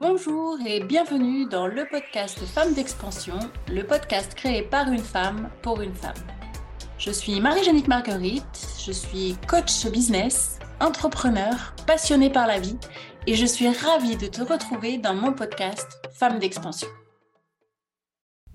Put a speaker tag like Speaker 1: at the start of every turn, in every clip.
Speaker 1: Bonjour et bienvenue dans le podcast Femmes d'expansion, le podcast créé par une femme pour une femme. Je suis Marie-Jeannick Marguerite, je suis coach business, entrepreneur, passionnée par la vie et je suis ravie de te retrouver dans mon podcast Femmes d'expansion.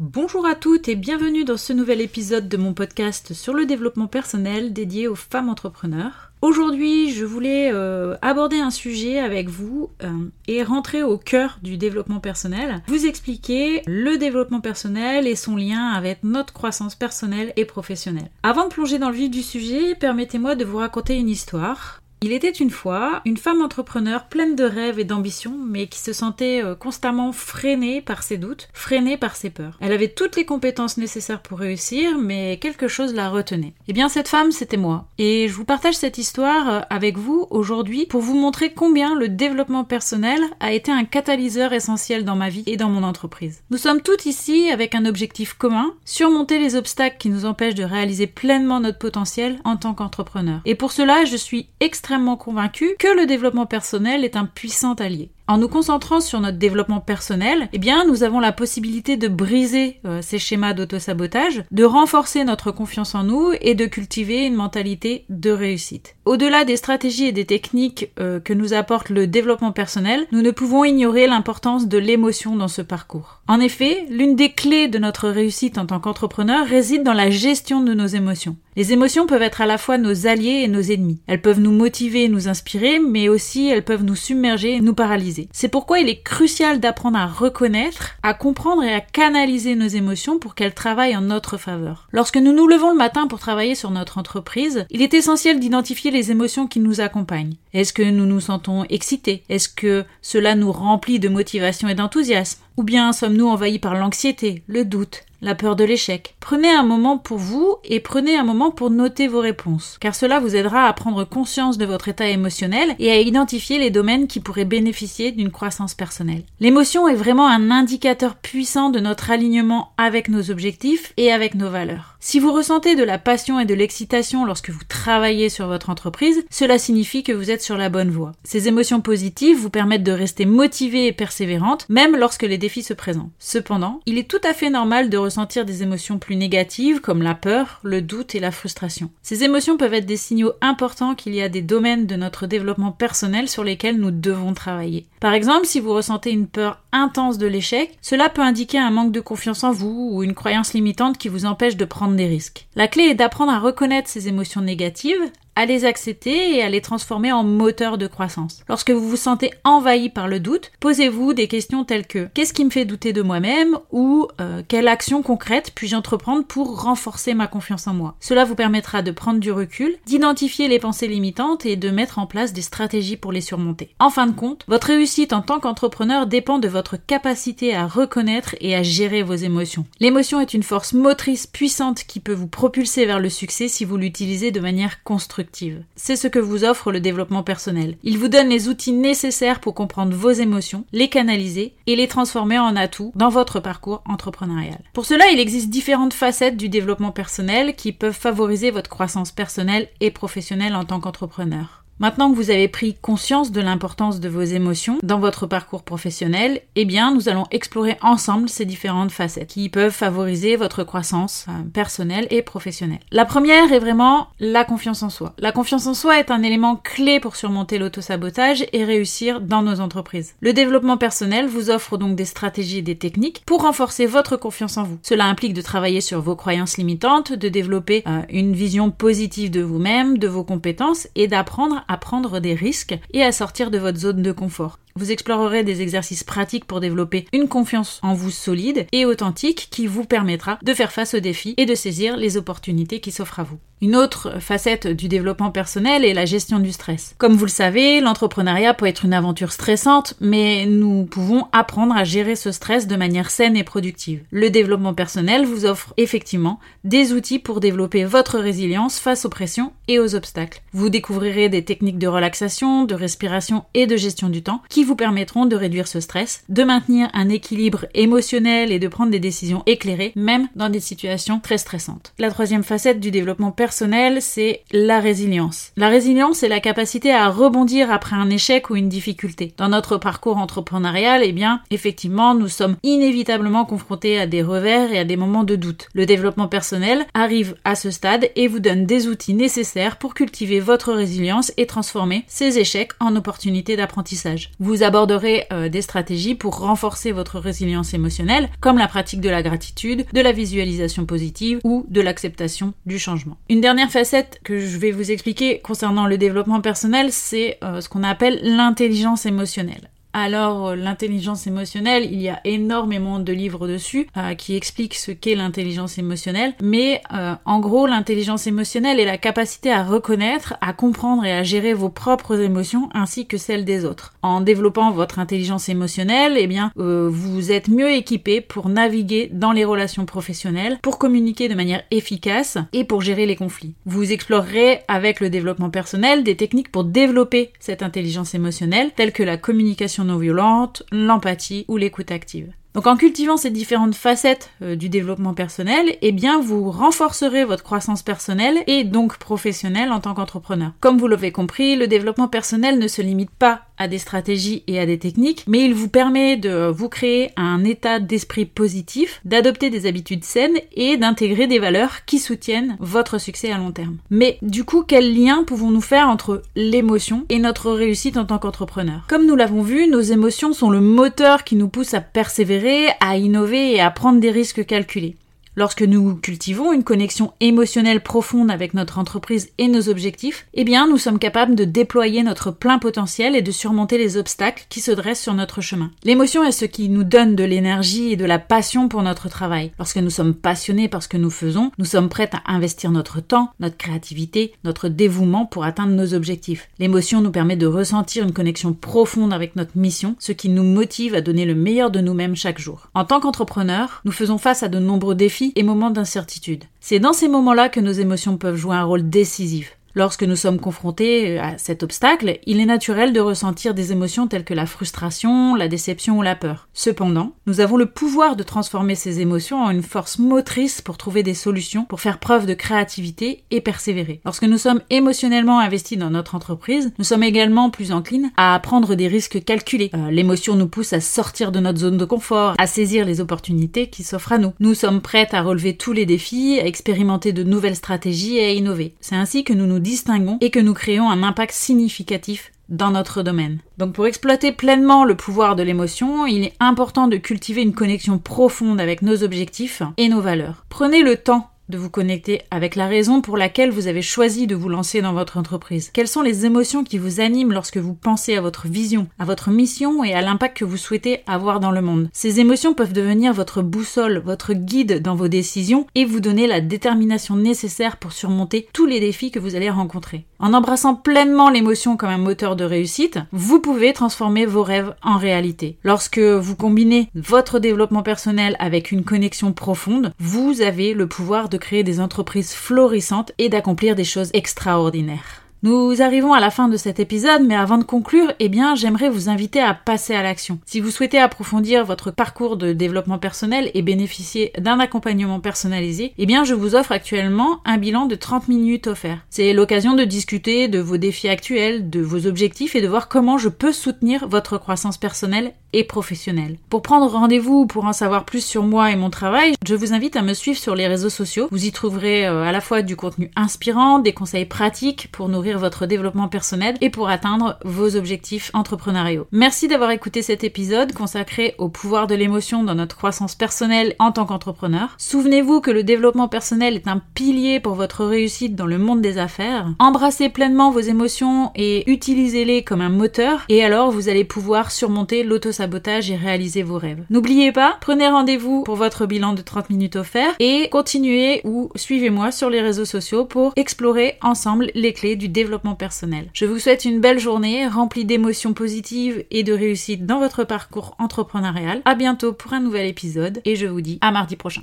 Speaker 2: Bonjour à toutes et bienvenue dans ce nouvel épisode de mon podcast sur le développement personnel dédié aux femmes entrepreneurs. Aujourd'hui, je voulais euh, aborder un sujet avec vous euh, et rentrer au cœur du développement personnel, vous expliquer le développement personnel et son lien avec notre croissance personnelle et professionnelle. Avant de plonger dans le vif du sujet, permettez-moi de vous raconter une histoire. Il était une fois une femme entrepreneur pleine de rêves et d'ambitions, mais qui se sentait euh, constamment freinée par ses doutes, freinée par ses peurs. Elle avait toutes les compétences nécessaires pour réussir, mais quelque chose la retenait. Eh bien, cette femme, c'était moi. Et je vous partage cette histoire euh, avec vous aujourd'hui pour vous montrer combien le développement personnel a été un catalyseur essentiel dans ma vie et dans mon entreprise. Nous sommes toutes ici avec un objectif commun, surmonter les obstacles qui nous empêchent de réaliser pleinement notre potentiel en tant qu'entrepreneur. Et pour cela, je suis extrêmement convaincu que le développement personnel est un puissant allié. En nous concentrant sur notre développement personnel, eh bien, nous avons la possibilité de briser euh, ces schémas d'auto-sabotage, de renforcer notre confiance en nous et de cultiver une mentalité de réussite. Au-delà des stratégies et des techniques euh, que nous apporte le développement personnel, nous ne pouvons ignorer l'importance de l'émotion dans ce parcours. En effet, l'une des clés de notre réussite en tant qu'entrepreneur réside dans la gestion de nos émotions. Les émotions peuvent être à la fois nos alliés et nos ennemis. Elles peuvent nous motiver nous inspirer, mais aussi elles peuvent nous submerger et nous paralyser. C'est pourquoi il est crucial d'apprendre à reconnaître, à comprendre et à canaliser nos émotions pour qu'elles travaillent en notre faveur. Lorsque nous nous levons le matin pour travailler sur notre entreprise, il est essentiel d'identifier les émotions qui nous accompagnent. Est-ce que nous nous sentons excités? Est-ce que cela nous remplit de motivation et d'enthousiasme? Ou bien sommes-nous envahis par l'anxiété, le doute, la peur de l'échec? Prenez un moment pour vous et prenez un moment pour noter vos réponses, car cela vous aidera à prendre conscience de votre état émotionnel et à identifier les domaines qui pourraient bénéficier d'une croissance personnelle. L'émotion est vraiment un indicateur puissant de notre alignement avec nos objectifs et avec nos valeurs. Si vous ressentez de la passion et de l'excitation lorsque vous travaillez sur votre entreprise, cela signifie que vous êtes sur la bonne voie. Ces émotions positives vous permettent de rester motivée et persévérante, même lorsque les défis se présentent. Cependant, il est tout à fait normal de ressentir des émotions plus négatives comme la peur, le doute et la frustration. Ces émotions peuvent être des signaux importants qu'il y a des domaines de notre développement personnel sur lesquels nous devons travailler. Par exemple, si vous ressentez une peur intense de l'échec, cela peut indiquer un manque de confiance en vous ou une croyance limitante qui vous empêche de prendre des risques. La clé est d'apprendre à reconnaître ces émotions négatives, à les accepter et à les transformer en moteur de croissance. Lorsque vous vous sentez envahi par le doute, posez-vous des questions telles que qu'est-ce qui me fait douter de moi-même? ou euh, quelle action concrète puis-je entreprendre pour renforcer ma confiance en moi? Cela vous permettra de prendre du recul, d'identifier les pensées limitantes et de mettre en place des stratégies pour les surmonter. En fin de compte, votre réussite en tant qu'entrepreneur dépend de votre capacité à reconnaître et à gérer vos émotions. L'émotion est une force motrice puissante qui peut vous propulser vers le succès si vous l'utilisez de manière constructive. C'est ce que vous offre le développement personnel. Il vous donne les outils nécessaires pour comprendre vos émotions, les canaliser et les transformer en atouts dans votre parcours entrepreneurial. Pour cela, il existe différentes facettes du développement personnel qui peuvent favoriser votre croissance personnelle et professionnelle en tant qu'entrepreneur. Maintenant que vous avez pris conscience de l'importance de vos émotions dans votre parcours professionnel, eh bien, nous allons explorer ensemble ces différentes facettes qui peuvent favoriser votre croissance euh, personnelle et professionnelle. La première est vraiment la confiance en soi. La confiance en soi est un élément clé pour surmonter l'autosabotage et réussir dans nos entreprises. Le développement personnel vous offre donc des stratégies et des techniques pour renforcer votre confiance en vous. Cela implique de travailler sur vos croyances limitantes, de développer euh, une vision positive de vous-même, de vos compétences et d'apprendre à prendre des risques et à sortir de votre zone de confort. Vous explorerez des exercices pratiques pour développer une confiance en vous solide et authentique qui vous permettra de faire face aux défis et de saisir les opportunités qui s'offrent à vous. Une autre facette du développement personnel est la gestion du stress. Comme vous le savez, l'entrepreneuriat peut être une aventure stressante, mais nous pouvons apprendre à gérer ce stress de manière saine et productive. Le développement personnel vous offre effectivement des outils pour développer votre résilience face aux pressions et aux obstacles. Vous découvrirez des techniques de relaxation, de respiration et de gestion du temps qui vous permettront de réduire ce stress, de maintenir un équilibre émotionnel et de prendre des décisions éclairées, même dans des situations très stressantes. La troisième facette du développement personnel, c'est la résilience. La résilience, c'est la capacité à rebondir après un échec ou une difficulté. Dans notre parcours entrepreneurial, eh bien, effectivement, nous sommes inévitablement confrontés à des revers et à des moments de doute. Le développement personnel arrive à ce stade et vous donne des outils nécessaires pour cultiver votre résilience et transformer ces échecs en opportunités d'apprentissage. Vous aborderez euh, des stratégies pour renforcer votre résilience émotionnelle, comme la pratique de la gratitude, de la visualisation positive ou de l'acceptation du changement. Dernière facette que je vais vous expliquer concernant le développement personnel, c'est euh, ce qu'on appelle l'intelligence émotionnelle. Alors, euh, l'intelligence émotionnelle, il y a énormément de livres dessus euh, qui expliquent ce qu'est l'intelligence émotionnelle. Mais euh, en gros, l'intelligence émotionnelle est la capacité à reconnaître, à comprendre et à gérer vos propres émotions ainsi que celles des autres. En développant votre intelligence émotionnelle, eh bien, vous êtes mieux équipé pour naviguer dans les relations professionnelles, pour communiquer de manière efficace et pour gérer les conflits. Vous explorerez avec le développement personnel des techniques pour développer cette intelligence émotionnelle, telles que la communication non violente, l'empathie ou l'écoute active. Donc en cultivant ces différentes facettes euh, du développement personnel, eh vous renforcerez votre croissance personnelle et donc professionnelle en tant qu'entrepreneur. Comme vous l'avez compris, le développement personnel ne se limite pas à des stratégies et à des techniques, mais il vous permet de vous créer un état d'esprit positif, d'adopter des habitudes saines et d'intégrer des valeurs qui soutiennent votre succès à long terme. Mais du coup, quel lien pouvons-nous faire entre l'émotion et notre réussite en tant qu'entrepreneur? Comme nous l'avons vu, nos émotions sont le moteur qui nous pousse à persévérer, à innover et à prendre des risques calculés. Lorsque nous cultivons une connexion émotionnelle profonde avec notre entreprise et nos objectifs, eh bien, nous sommes capables de déployer notre plein potentiel et de surmonter les obstacles qui se dressent sur notre chemin. L'émotion est ce qui nous donne de l'énergie et de la passion pour notre travail. Lorsque nous sommes passionnés par ce que nous faisons, nous sommes prêts à investir notre temps, notre créativité, notre dévouement pour atteindre nos objectifs. L'émotion nous permet de ressentir une connexion profonde avec notre mission, ce qui nous motive à donner le meilleur de nous-mêmes chaque jour. En tant qu'entrepreneur, nous faisons face à de nombreux défis et moments d'incertitude. C'est dans ces moments-là que nos émotions peuvent jouer un rôle décisif. Lorsque nous sommes confrontés à cet obstacle, il est naturel de ressentir des émotions telles que la frustration, la déception ou la peur. Cependant, nous avons le pouvoir de transformer ces émotions en une force motrice pour trouver des solutions, pour faire preuve de créativité et persévérer. Lorsque nous sommes émotionnellement investis dans notre entreprise, nous sommes également plus enclines à prendre des risques calculés. Euh, l'émotion nous pousse à sortir de notre zone de confort, à saisir les opportunités qui s'offrent à nous. Nous sommes prêts à relever tous les défis, à expérimenter de nouvelles stratégies et à innover. C'est ainsi que nous nous distinguons et que nous créons un impact significatif dans notre domaine. Donc pour exploiter pleinement le pouvoir de l'émotion, il est important de cultiver une connexion profonde avec nos objectifs et nos valeurs. Prenez le temps de vous connecter avec la raison pour laquelle vous avez choisi de vous lancer dans votre entreprise. Quelles sont les émotions qui vous animent lorsque vous pensez à votre vision, à votre mission et à l'impact que vous souhaitez avoir dans le monde? Ces émotions peuvent devenir votre boussole, votre guide dans vos décisions et vous donner la détermination nécessaire pour surmonter tous les défis que vous allez rencontrer. En embrassant pleinement l'émotion comme un moteur de réussite, vous pouvez transformer vos rêves en réalité. Lorsque vous combinez votre développement personnel avec une connexion profonde, vous avez le pouvoir de créer des entreprises florissantes et d'accomplir des choses extraordinaires. Nous arrivons à la fin de cet épisode, mais avant de conclure, eh bien, j'aimerais vous inviter à passer à l'action. Si vous souhaitez approfondir votre parcours de développement personnel et bénéficier d'un accompagnement personnalisé, eh bien, je vous offre actuellement un bilan de 30 minutes offert. C'est l'occasion de discuter de vos défis actuels, de vos objectifs et de voir comment je peux soutenir votre croissance personnelle et professionnelle. Pour prendre rendez-vous ou pour en savoir plus sur moi et mon travail, je vous invite à me suivre sur les réseaux sociaux. Vous y trouverez euh, à la fois du contenu inspirant, des conseils pratiques pour votre développement personnel et pour atteindre vos objectifs entrepreneuriaux. Merci d'avoir écouté cet épisode consacré au pouvoir de l'émotion dans notre croissance personnelle en tant qu'entrepreneur. Souvenez-vous que le développement personnel est un pilier pour votre réussite dans le monde des affaires. Embrassez pleinement vos émotions et utilisez-les comme un moteur et alors vous allez pouvoir surmonter l'autosabotage et réaliser vos rêves. N'oubliez pas, prenez rendez-vous pour votre bilan de 30 minutes offert et continuez ou suivez-moi sur les réseaux sociaux pour explorer ensemble les clés du développement personnel. Je vous souhaite une belle journée remplie d'émotions positives et de réussite dans votre parcours entrepreneurial. À bientôt pour un nouvel épisode et je vous dis à mardi prochain.